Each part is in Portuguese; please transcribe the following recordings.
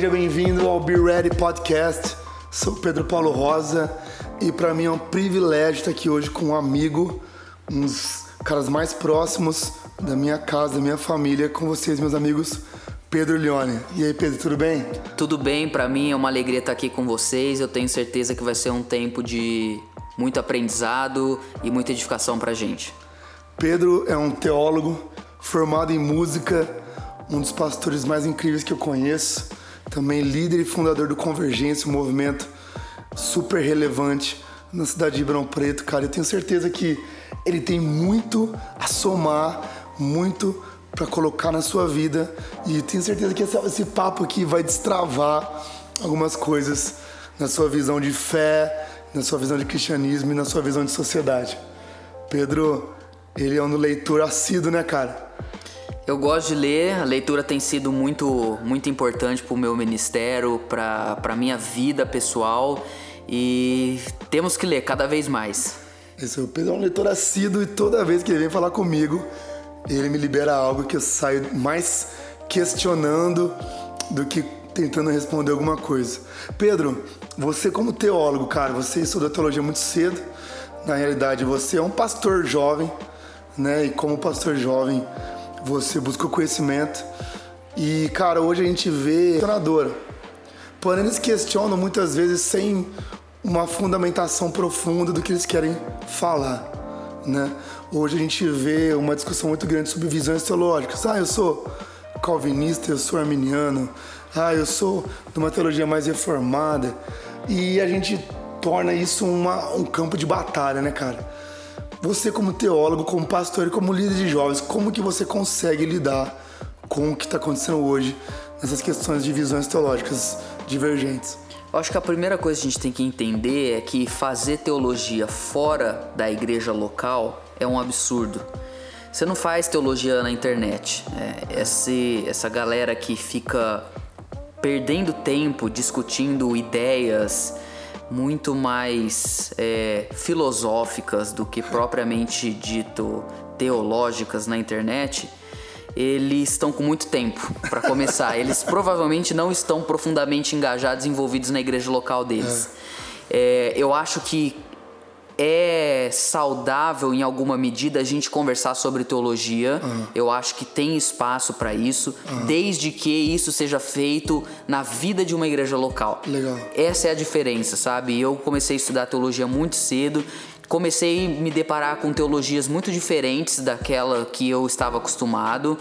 Seja bem-vindo ao Be Ready Podcast. Sou Pedro Paulo Rosa e para mim é um privilégio estar aqui hoje com um amigo, um dos caras mais próximos da minha casa, da minha família, com vocês, meus amigos. Pedro Leone. E aí, Pedro, tudo bem? Tudo bem, para mim é uma alegria estar aqui com vocês. Eu tenho certeza que vai ser um tempo de muito aprendizado e muita edificação pra gente. Pedro é um teólogo formado em música, um dos pastores mais incríveis que eu conheço também líder e fundador do Convergência, um movimento super relevante na cidade de Ribeirão Preto, cara. Eu tenho certeza que ele tem muito a somar, muito para colocar na sua vida e tenho certeza que esse, esse papo aqui vai destravar algumas coisas na sua visão de fé, na sua visão de cristianismo e na sua visão de sociedade. Pedro, ele é um leitor assíduo, né, cara? Eu gosto de ler, a leitura tem sido muito, muito importante para o meu ministério, para a minha vida pessoal e temos que ler cada vez mais. Isso, o Pedro é um leitor assíduo e toda vez que ele vem falar comigo, ele me libera algo que eu saio mais questionando do que tentando responder alguma coisa. Pedro, você como teólogo, cara, você estudou teologia muito cedo. Na realidade, você é um pastor jovem, né? E como pastor jovem, você busca o conhecimento. E, cara, hoje a gente vê questionadora. Porém, eles questionam muitas vezes sem uma fundamentação profunda do que eles querem falar, né? Hoje a gente vê uma discussão muito grande sobre visões teológicas. Ah, eu sou calvinista, eu sou arminiano. Ah, eu sou de uma teologia mais reformada. E a gente torna isso uma, um campo de batalha, né, cara? Você como teólogo, como pastor e como líder de jovens, como que você consegue lidar com o que está acontecendo hoje nessas questões de visões teológicas divergentes? Eu acho que a primeira coisa que a gente tem que entender é que fazer teologia fora da igreja local é um absurdo. Você não faz teologia na internet. É, esse, essa galera que fica perdendo tempo discutindo ideias, muito mais é, filosóficas do que propriamente dito teológicas na internet, eles estão com muito tempo para começar. eles provavelmente não estão profundamente engajados, envolvidos na igreja local deles. É. É, eu acho que é saudável em alguma medida a gente conversar sobre teologia. Uhum. Eu acho que tem espaço para isso, uhum. desde que isso seja feito na vida de uma igreja local. Legal. Essa é a diferença, sabe? Eu comecei a estudar teologia muito cedo. Comecei a me deparar com teologias muito diferentes daquela que eu estava acostumado.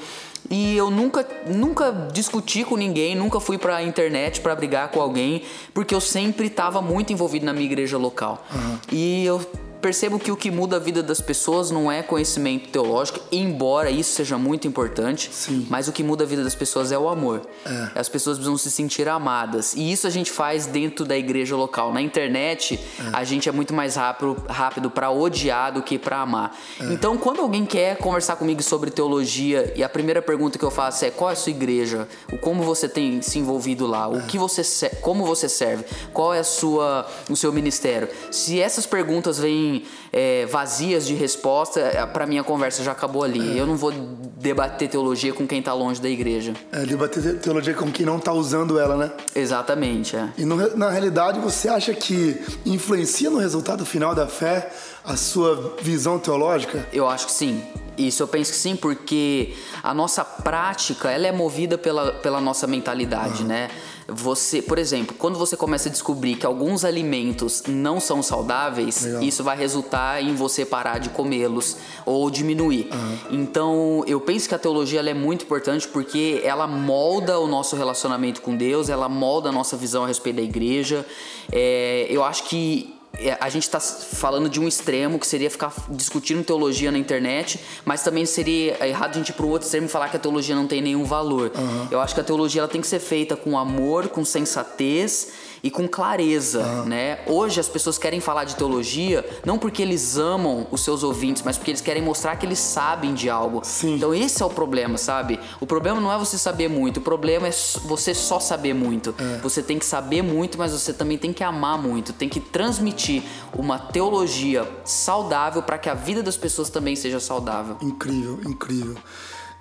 E eu nunca, nunca discuti com ninguém, nunca fui pra internet para brigar com alguém, porque eu sempre estava muito envolvido na minha igreja local. Uhum. E eu percebo que o que muda a vida das pessoas não é conhecimento teológico, embora isso seja muito importante, Sim. mas o que muda a vida das pessoas é o amor. É. As pessoas precisam se sentir amadas. E isso a gente faz dentro da igreja local. Na internet, é. a gente é muito mais rápido, rápido para odiar do que para amar. É. Então, quando alguém quer conversar comigo sobre teologia e a primeira pergunta que eu faço é qual é a sua igreja? O como você tem se envolvido lá? O é. que você como você serve? Qual é a sua o seu ministério? Se essas perguntas vêm é, vazias de resposta, é, para mim a conversa já acabou ali. É. Eu não vou debater teologia com quem tá longe da igreja. É, debater teologia com quem não tá usando ela, né? Exatamente, é. E no, na realidade, você acha que influencia no resultado final da fé a sua visão teológica? Eu acho que sim. Isso eu penso que sim, porque a nossa prática ela é movida pela, pela nossa mentalidade, né? Você, por exemplo, quando você começa a descobrir que alguns alimentos não são saudáveis, Legal. isso vai resultar em você parar de comê-los ou diminuir. Uhum. Então, eu penso que a teologia é muito importante porque ela molda o nosso relacionamento com Deus, ela molda a nossa visão a respeito da igreja. É, eu acho que a gente está falando de um extremo que seria ficar discutindo teologia na internet, mas também seria errado a gente ir para o outro extremo e falar que a teologia não tem nenhum valor. Uhum. Eu acho que a teologia ela tem que ser feita com amor, com sensatez e com clareza, ah. né? Hoje as pessoas querem falar de teologia não porque eles amam os seus ouvintes, mas porque eles querem mostrar que eles sabem de algo. Sim. Então esse é o problema, sabe? O problema não é você saber muito, o problema é você só saber muito. É. Você tem que saber muito, mas você também tem que amar muito, tem que transmitir uma teologia saudável para que a vida das pessoas também seja saudável. Incrível, incrível.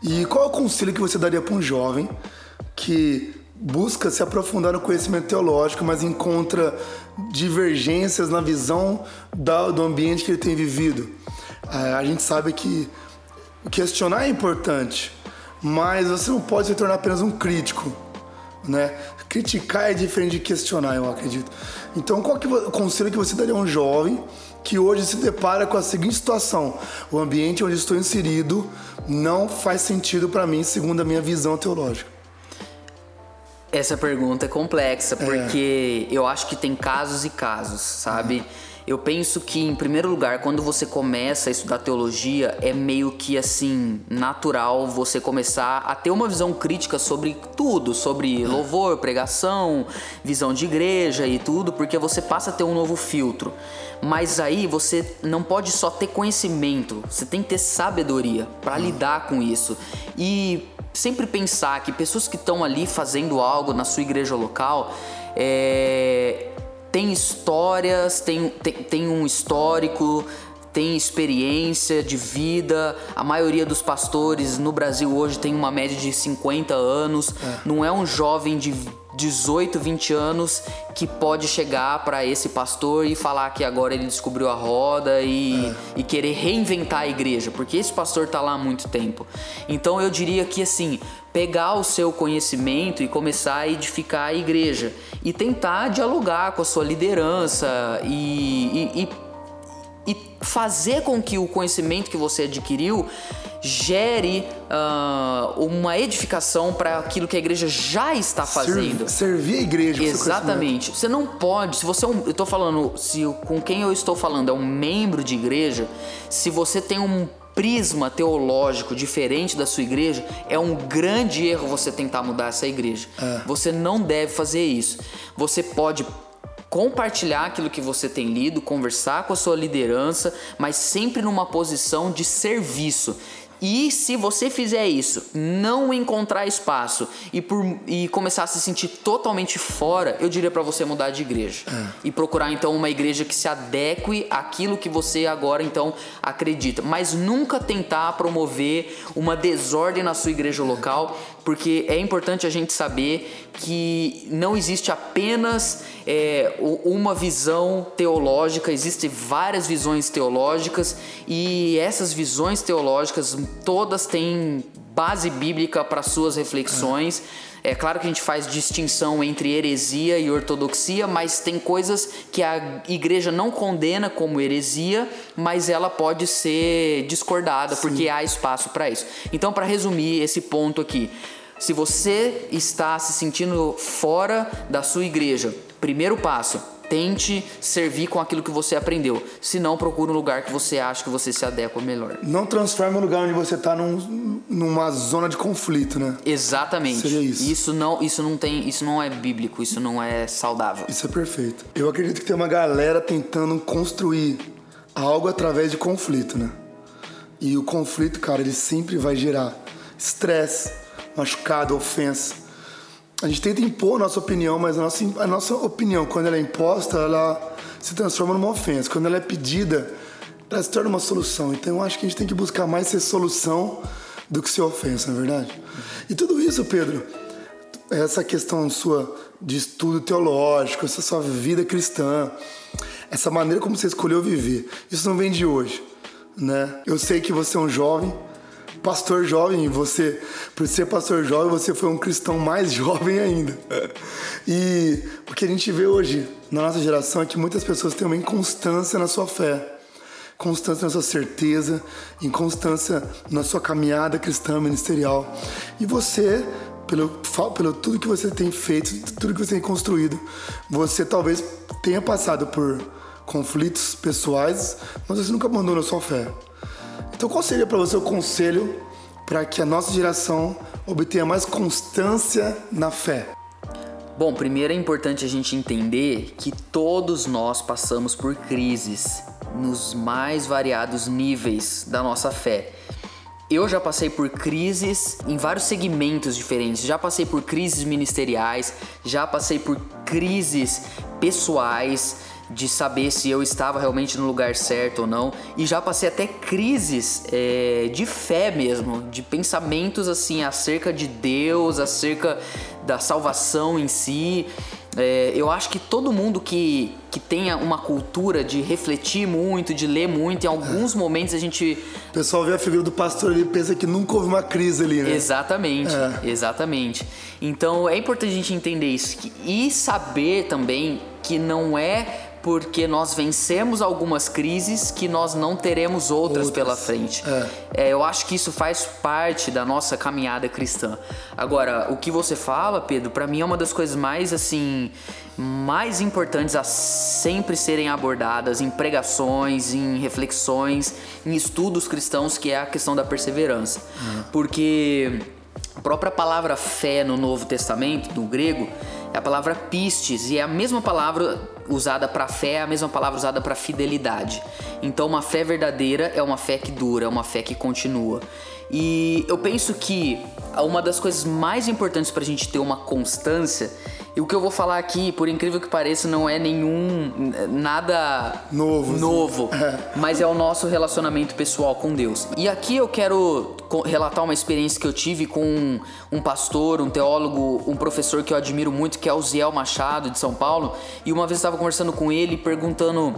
E qual é o conselho que você daria para um jovem que busca se aprofundar no conhecimento teológico, mas encontra divergências na visão do ambiente que ele tem vivido. A gente sabe que questionar é importante, mas você não pode se tornar apenas um crítico, né? Criticar é diferente de questionar, eu acredito. Então, qual que é o conselho que você daria a um jovem que hoje se depara com a seguinte situação: o ambiente onde estou inserido não faz sentido para mim, segundo a minha visão teológica? Essa pergunta é complexa, é. porque é. eu acho que tem casos e casos, sabe? Uhum. Eu penso que, em primeiro lugar, quando você começa a estudar teologia, é meio que assim, natural você começar a ter uma visão crítica sobre tudo, sobre louvor, pregação, visão de igreja e tudo, porque você passa a ter um novo filtro. Mas aí você não pode só ter conhecimento, você tem que ter sabedoria para lidar com isso. E sempre pensar que pessoas que estão ali fazendo algo na sua igreja local, é, tem histórias, tem, tem, tem um histórico, tem experiência de vida. A maioria dos pastores no Brasil hoje tem uma média de 50 anos. É. Não é um jovem de 18, 20 anos que pode chegar para esse pastor e falar que agora ele descobriu a roda e, é. e, querer reinventar a igreja, porque esse pastor tá lá há muito tempo. Então eu diria que assim, pegar o seu conhecimento e começar a edificar a igreja e tentar dialogar com a sua liderança e, e, e fazer com que o conhecimento que você adquiriu gere uh, uma edificação para aquilo que a igreja já está fazendo. servir a igreja. Exatamente. Você não pode, se você é um, eu estou falando, se com quem eu estou falando é um membro de igreja, se você tem um prisma teológico diferente da sua igreja, é um grande erro você tentar mudar essa igreja. É. Você não deve fazer isso. Você pode compartilhar aquilo que você tem lido, conversar com a sua liderança, mas sempre numa posição de serviço. E se você fizer isso, não encontrar espaço e, por, e começar a se sentir totalmente fora, eu diria para você mudar de igreja. É. E procurar então uma igreja que se adeque àquilo que você agora então acredita. Mas nunca tentar promover uma desordem na sua igreja local, porque é importante a gente saber que não existe apenas é, uma visão teológica, existem várias visões teológicas e essas visões teológicas todas têm base bíblica para suas reflexões. É. é claro que a gente faz distinção entre heresia e ortodoxia, mas tem coisas que a igreja não condena como heresia, mas ela pode ser discordada Sim. porque há espaço para isso. Então, para resumir esse ponto aqui, se você está se sentindo fora da sua igreja, primeiro passo, tente servir com aquilo que você aprendeu. Se não, procure um lugar que você acha que você se adequa melhor. Não transforme o lugar onde você está num, numa zona de conflito, né? Exatamente. Seria isso. Isso não, isso não tem, isso não é bíblico, isso não é saudável. Isso é perfeito. Eu acredito que tem uma galera tentando construir algo através de conflito, né? E o conflito, cara, ele sempre vai gerar estresse, machucado, ofensa. A gente tenta impor a nossa opinião, mas a nossa, a nossa opinião, quando ela é imposta, ela se transforma numa ofensa. Quando ela é pedida, ela se torna uma solução. Então eu acho que a gente tem que buscar mais ser solução do que ser ofensa, não é verdade? E tudo isso, Pedro, essa questão sua de estudo teológico, essa sua vida cristã, essa maneira como você escolheu viver, isso não vem de hoje, né? Eu sei que você é um jovem, pastor jovem, você, por ser pastor jovem, você foi um cristão mais jovem ainda. E o que a gente vê hoje na nossa geração é que muitas pessoas têm uma inconstância na sua fé, constância na sua certeza, inconstância na sua caminhada cristã ministerial. E você, pelo, pelo tudo que você tem feito, tudo que você tem construído, você talvez tenha passado por conflitos pessoais, mas você nunca abandonou sua fé. Então, qual seria para você o conselho para que a nossa geração obtenha mais constância na fé? Bom, primeiro é importante a gente entender que todos nós passamos por crises nos mais variados níveis da nossa fé. Eu já passei por crises em vários segmentos diferentes. Já passei por crises ministeriais, já passei por crises pessoais de saber se eu estava realmente no lugar certo ou não. E já passei até crises é, de fé mesmo, de pensamentos assim acerca de Deus, acerca da salvação em si. É, eu acho que todo mundo que, que tenha uma cultura de refletir muito, de ler muito, em alguns é. momentos a gente. O pessoal vê a figura do pastor e pensa que nunca houve uma crise ali, né? Exatamente, é. exatamente. Então é importante a gente entender isso e saber também que não é porque nós vencemos algumas crises que nós não teremos outras, outras. pela frente. É. É, eu acho que isso faz parte da nossa caminhada cristã. Agora, o que você fala, Pedro, para mim é uma das coisas mais assim mais importantes a sempre serem abordadas em pregações, em reflexões, em estudos cristãos, que é a questão da perseverança. Uhum. Porque a própria palavra fé no Novo Testamento, no grego, é a palavra pistes e é a mesma palavra usada para fé, é a mesma palavra usada para fidelidade. Então, uma fé verdadeira é uma fé que dura, é uma fé que continua. E eu penso que uma das coisas mais importantes para a gente ter uma constância e o que eu vou falar aqui, por incrível que pareça, não é nenhum nada novo, novo é. mas é o nosso relacionamento pessoal com Deus. E aqui eu quero relatar uma experiência que eu tive com um, um pastor, um teólogo, um professor que eu admiro muito, que é o Ziel Machado de São Paulo. E uma vez eu estava conversando com ele, perguntando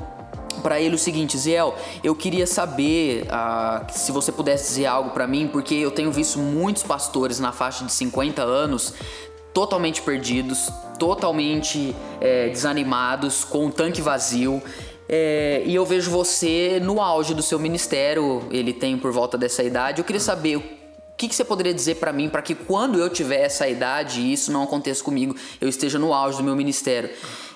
para ele o seguinte, Ziel, eu queria saber uh, se você pudesse dizer algo para mim, porque eu tenho visto muitos pastores na faixa de 50 anos totalmente perdidos, totalmente é, desanimados, com um tanque vazio. É, e eu vejo você no auge do seu ministério, ele tem por volta dessa idade. Eu queria saber o que, que você poderia dizer para mim para que quando eu tiver essa idade e isso não aconteça comigo, eu esteja no auge do meu ministério.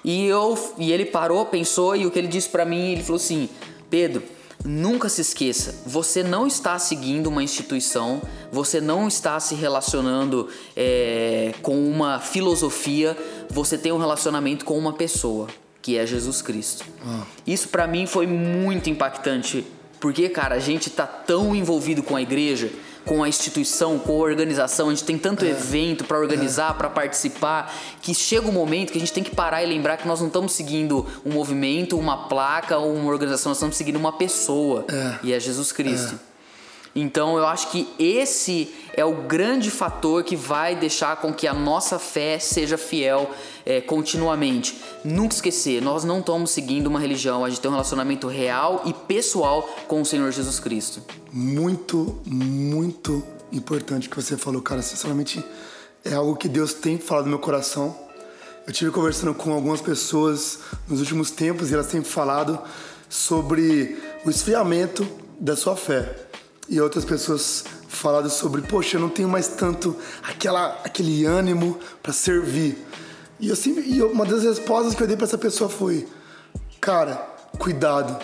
E, eu, e ele parou, pensou e o que ele disse para mim, ele falou assim: Pedro, Nunca se esqueça, você não está seguindo uma instituição, você não está se relacionando é, com uma filosofia, você tem um relacionamento com uma pessoa, que é Jesus Cristo. Ah. Isso para mim foi muito impactante, porque, cara, a gente tá tão envolvido com a igreja com a instituição, com a organização. A gente tem tanto é. evento para organizar, é. para participar, que chega um momento que a gente tem que parar e lembrar que nós não estamos seguindo um movimento, uma placa ou uma organização, nós estamos seguindo uma pessoa. É. E é Jesus Cristo. Então eu acho que esse é o grande fator que vai deixar com que a nossa fé seja fiel é, continuamente. Nunca esquecer, nós não estamos seguindo uma religião, a gente tem um relacionamento real e pessoal com o Senhor Jesus Cristo. Muito, muito importante que você falou, cara. Sinceramente, é algo que Deus tem falado no meu coração. Eu tive conversando com algumas pessoas nos últimos tempos e elas têm falado sobre o esfriamento da sua fé e outras pessoas falaram sobre, poxa, eu não tenho mais tanto aquela, aquele ânimo para servir. E, eu sempre, e uma das respostas que eu dei para essa pessoa foi, cara, cuidado,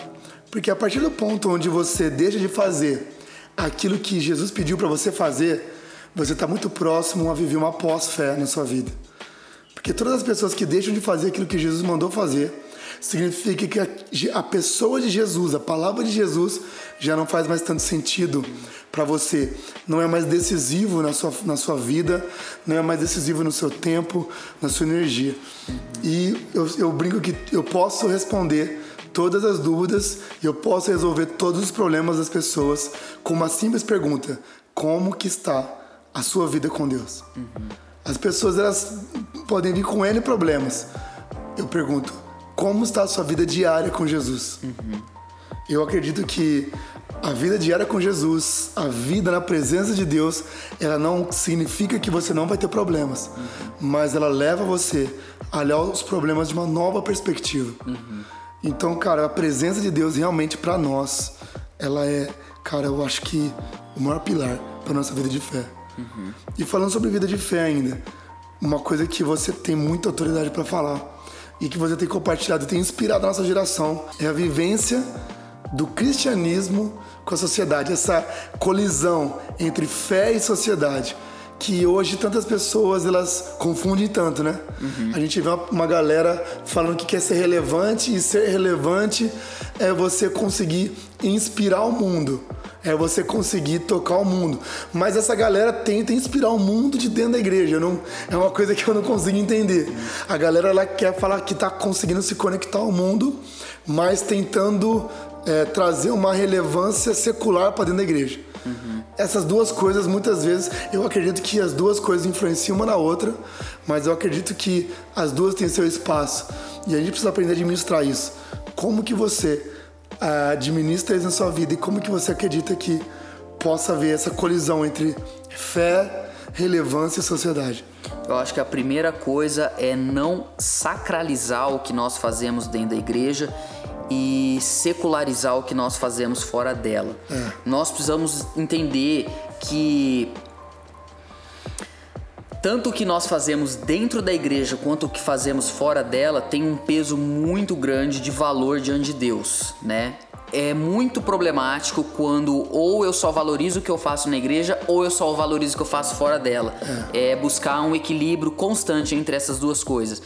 porque a partir do ponto onde você deixa de fazer aquilo que Jesus pediu para você fazer, você está muito próximo a viver uma pós-fé na sua vida. Porque todas as pessoas que deixam de fazer aquilo que Jesus mandou fazer, significa que a, pessoa de Jesus, a palavra de Jesus, já não faz mais tanto sentido para você. Não é mais decisivo na sua, na sua vida, não é mais decisivo no seu tempo, na sua energia. E eu, eu brinco que eu posso responder todas as dúvidas e eu posso resolver todos os problemas das pessoas com uma simples pergunta: como que está a sua vida com Deus? Uhum. As pessoas elas podem vir com N problemas. Eu pergunto: como está a sua vida diária com Jesus. Uhum. Eu acredito que a vida diária com Jesus, a vida na presença de Deus, ela não significa que você não vai ter problemas, uhum. mas ela leva você a olhar os problemas de uma nova perspectiva. Uhum. Então, cara, a presença de Deus realmente para nós, ela é, cara, eu acho que o maior pilar para nossa vida de fé. Uhum. E falando sobre vida de fé ainda, uma coisa que você tem muita autoridade para falar e que você tem compartilhado, tem inspirado a nossa geração é a vivência do cristianismo com a sociedade, essa colisão entre fé e sociedade que hoje tantas pessoas elas confundem tanto, né? Uhum. A gente vê uma, uma, galera falando que quer ser relevante e ser relevante é você conseguir inspirar o mundo. É você conseguir tocar o mundo. Mas essa galera tenta inspirar o mundo de dentro da igreja. Não, é uma coisa que eu não consigo entender. A galera ela quer falar que está conseguindo se conectar ao mundo, mas tentando é, trazer uma relevância secular para dentro da igreja. Uhum. Essas duas coisas, muitas vezes, eu acredito que as duas coisas influenciam uma na outra, mas eu acredito que as duas têm seu espaço. E a gente precisa aprender a administrar isso. Como que você administra isso na sua vida e como que você acredita que possa haver essa colisão entre fé, relevância e sociedade? Eu acho que a primeira coisa é não sacralizar o que nós fazemos dentro da igreja e secularizar o que nós fazemos fora dela. É. Nós precisamos entender que tanto o que nós fazemos dentro da igreja quanto o que fazemos fora dela tem um peso muito grande de valor diante de Deus, né? É muito problemático quando ou eu só valorizo o que eu faço na igreja ou eu só valorizo o que eu faço fora dela. É, é buscar um equilíbrio constante entre essas duas coisas.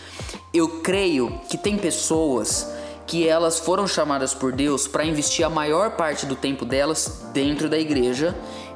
Eu creio que tem pessoas que elas foram chamadas por Deus para investir a maior parte do tempo delas dentro da igreja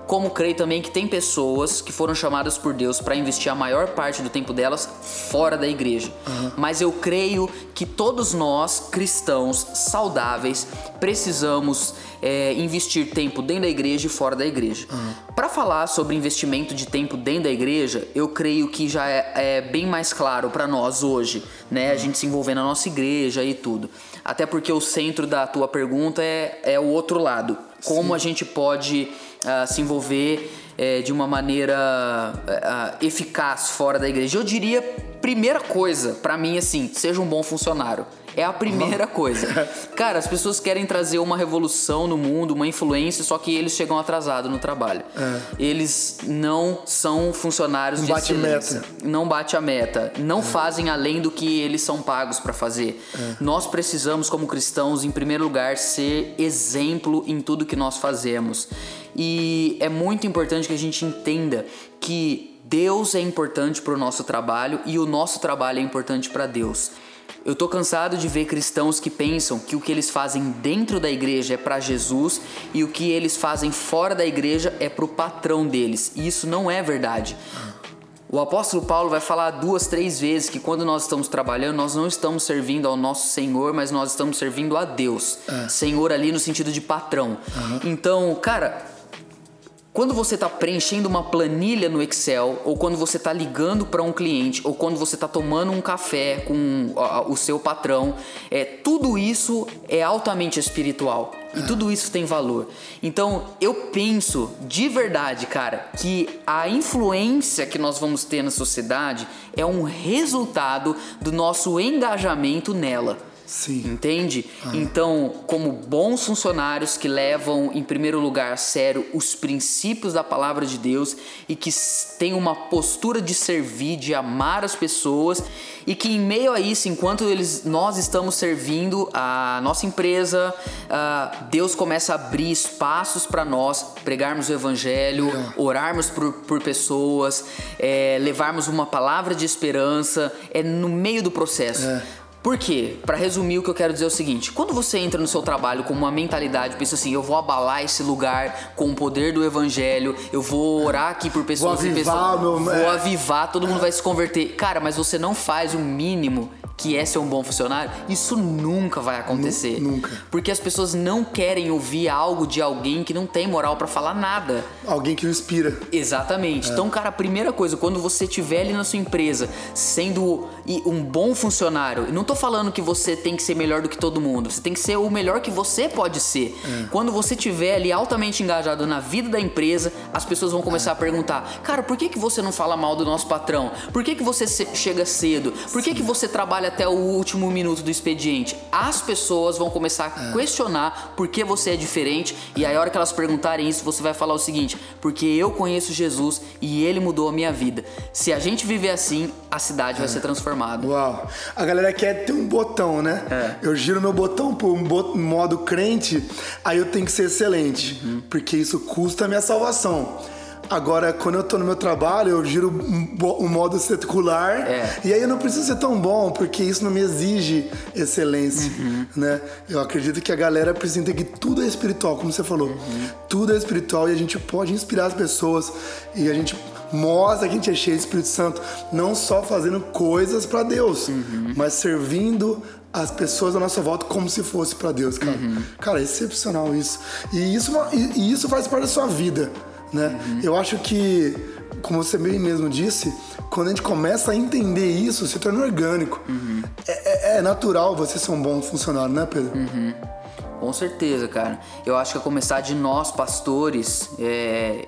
como creio também que tem pessoas que foram chamadas por Deus para investir a maior parte do tempo delas fora da igreja. Uhum. Mas eu creio que todos nós, cristãos saudáveis, precisamos é, investir tempo dentro da igreja e fora da igreja. Uhum. Para falar sobre investimento de tempo dentro da igreja, eu creio que já é, é bem mais claro para nós hoje, né? A gente se envolver na nossa igreja e tudo. Até porque o centro da tua pergunta é, é o outro lado. Como Sim. a gente pode uh, se envolver uh, de uma maneira uh, eficaz fora da igreja. Eu diria, primeira coisa, para mim, assim, seja um bom funcionário. É a primeira coisa. Cara, as pessoas querem trazer uma revolução no mundo, uma influência, só que eles chegam atrasados no trabalho. É. Eles não são funcionários não de bate excelência. meta. Não bate a meta. Não é. fazem além do que eles são pagos para fazer. É. Nós precisamos, como cristãos, em primeiro lugar, ser exemplo em tudo que nós fazemos. E é muito importante que a gente entenda que Deus é importante para o nosso trabalho e o nosso trabalho é importante para Deus. Eu tô cansado de ver cristãos que pensam que o que eles fazem dentro da igreja é para Jesus e o que eles fazem fora da igreja é para o patrão deles. E isso não é verdade. O apóstolo Paulo vai falar duas, três vezes que quando nós estamos trabalhando, nós não estamos servindo ao nosso Senhor, mas nós estamos servindo a Deus. É. Senhor ali no sentido de patrão. Uhum. Então, cara, quando você está preenchendo uma planilha no Excel, ou quando você está ligando para um cliente, ou quando você está tomando um café com o seu patrão, é, tudo isso é altamente espiritual. E tudo isso tem valor. Então, eu penso de verdade, cara, que a influência que nós vamos ter na sociedade é um resultado do nosso engajamento nela. Sim. Entende? Ah. Então, como bons funcionários que levam em primeiro lugar a sério os princípios da palavra de Deus e que têm uma postura de servir, de amar as pessoas e que em meio a isso, enquanto eles, nós estamos servindo a nossa empresa, uh, Deus começa a abrir espaços para nós pregarmos o evangelho, é. orarmos por, por pessoas, é, levarmos uma palavra de esperança, é no meio do processo. É. Por quê? Para resumir, o que eu quero dizer é o seguinte: quando você entra no seu trabalho com uma mentalidade, pensa assim, eu vou abalar esse lugar com o poder do evangelho, eu vou orar aqui por pessoas vou avivar, pessoas, meu... vou é. avivar, todo mundo vai se converter. Cara, mas você não faz o mínimo que é ser um bom funcionário, isso nunca vai acontecer. Nunca. Porque as pessoas não querem ouvir algo de alguém que não tem moral para falar nada. Alguém que inspira. Exatamente. É. Então, cara, a primeira coisa, quando você estiver ali na sua empresa sendo um bom funcionário, não tô falando que você tem que ser melhor do que todo mundo, você tem que ser o melhor que você pode ser. É. Quando você estiver ali altamente engajado na vida da empresa, as pessoas vão começar é. a perguntar: "Cara, por que que você não fala mal do nosso patrão? Por que que você chega cedo? Por que que você trabalha até o último minuto do expediente, as pessoas vão começar a é. questionar por que você é diferente e aí a hora que elas perguntarem isso, você vai falar o seguinte: porque eu conheço Jesus e ele mudou a minha vida. Se a gente viver assim, a cidade é. vai ser transformada. Uau! A galera quer ter um botão, né? É. Eu giro meu botão pro modo crente, aí eu tenho que ser excelente, uhum. porque isso custa a minha salvação. Agora, quando eu tô no meu trabalho, eu giro um, um modo secular. É. E aí eu não preciso ser tão bom, porque isso não me exige excelência, Uhum. né? Eu acredito que a galera precisa entender que tudo é espiritual, como você falou. Uhum. Tudo é espiritual e a gente pode inspirar as pessoas e a gente mostra que a gente é cheio do Espírito Santo, não só fazendo coisas pra Deus, Uhum. mas servindo as pessoas à nossa volta como se fosse pra Deus, cara. Uhum. Cara, é excepcional isso. E isso, e e isso faz parte da sua vida, né? Uhum. Eu acho que, como você bem mesmo disse, quando a gente começa a entender isso, se torna orgânico. Uhum. É, é- é natural você ser um bom funcionário, né, Pedro? Com certeza, cara. Eu acho que a começar de nós, pastores, é,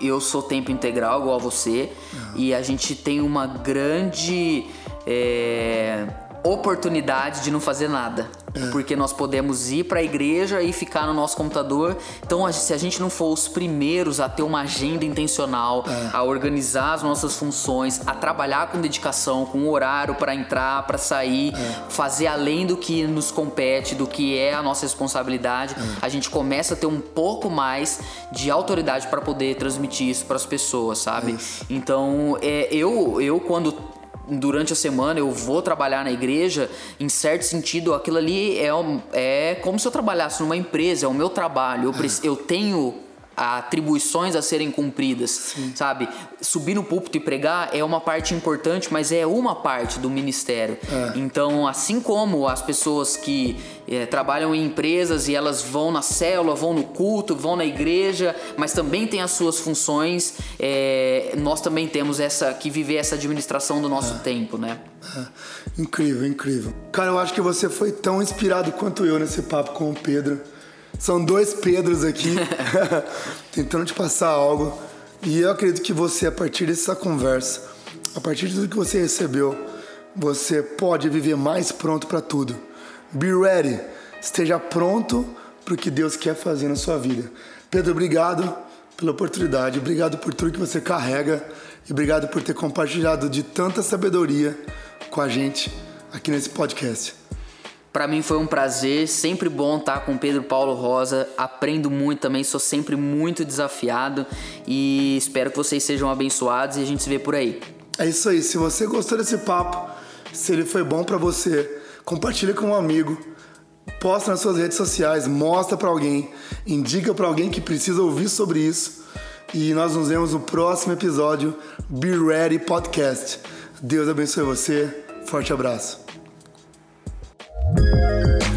eu sou tempo integral igual a você e a gente tem uma grande é, oportunidade de não fazer nada. Porque nós podemos ir para a igreja e ficar no nosso computador. Então, se a gente não for os primeiros a ter uma agenda intencional, a organizar as nossas funções, a trabalhar com dedicação, com horário para entrar, para sair, fazer além do que nos compete, do que é a nossa responsabilidade, a gente começa a ter um pouco mais de autoridade para poder transmitir isso para as pessoas, sabe? Então, é, eu, eu quando durante a semana eu vou trabalhar na igreja, em certo sentido, aquilo ali é, é como se eu trabalhasse numa empresa, é o meu trabalho. Eu, eu tenho atribuições a serem cumpridas, sabe? Subir no púlpito e pregar é uma parte importante, mas é uma parte do ministério. Então, assim como as pessoas que eh, trabalham em empresas e elas vão na célula, vão no culto, vão na igreja, mas também têm as suas funções, eh, nós também temos essa que viver essa administração do nosso tempo, né? É. Incrível, incrível. Cara, eu acho que você foi tão inspirado quanto eu nesse papo com o Pedro. São dois Pedros aqui tentando te passar algo. E eu acredito que você, a partir dessa conversa, a partir de tudo que você recebeu, você pode viver mais pronto para tudo. Be ready. Esteja pronto para o que Deus quer fazer na sua vida. Pedro, obrigado pela oportunidade. Obrigado por tudo que você carrega. E obrigado por ter compartilhado de tanta sabedoria com a gente aqui nesse podcast. Pra mim foi um prazer, sempre bom estar com o Pedro Paulo Rosa. Aprendo muito também, sou sempre muito desafiado e espero que vocês sejam abençoados e a gente se vê por aí. É isso aí. Se você gostou desse papo, se ele foi bom pra você, compartilha com um amigo, posta nas suas redes sociais, mostra pra alguém, indica pra alguém que precisa ouvir sobre isso. E nós nos vemos no próximo episódio Be Ready Podcast. Deus abençoe você. Forte abraço. Música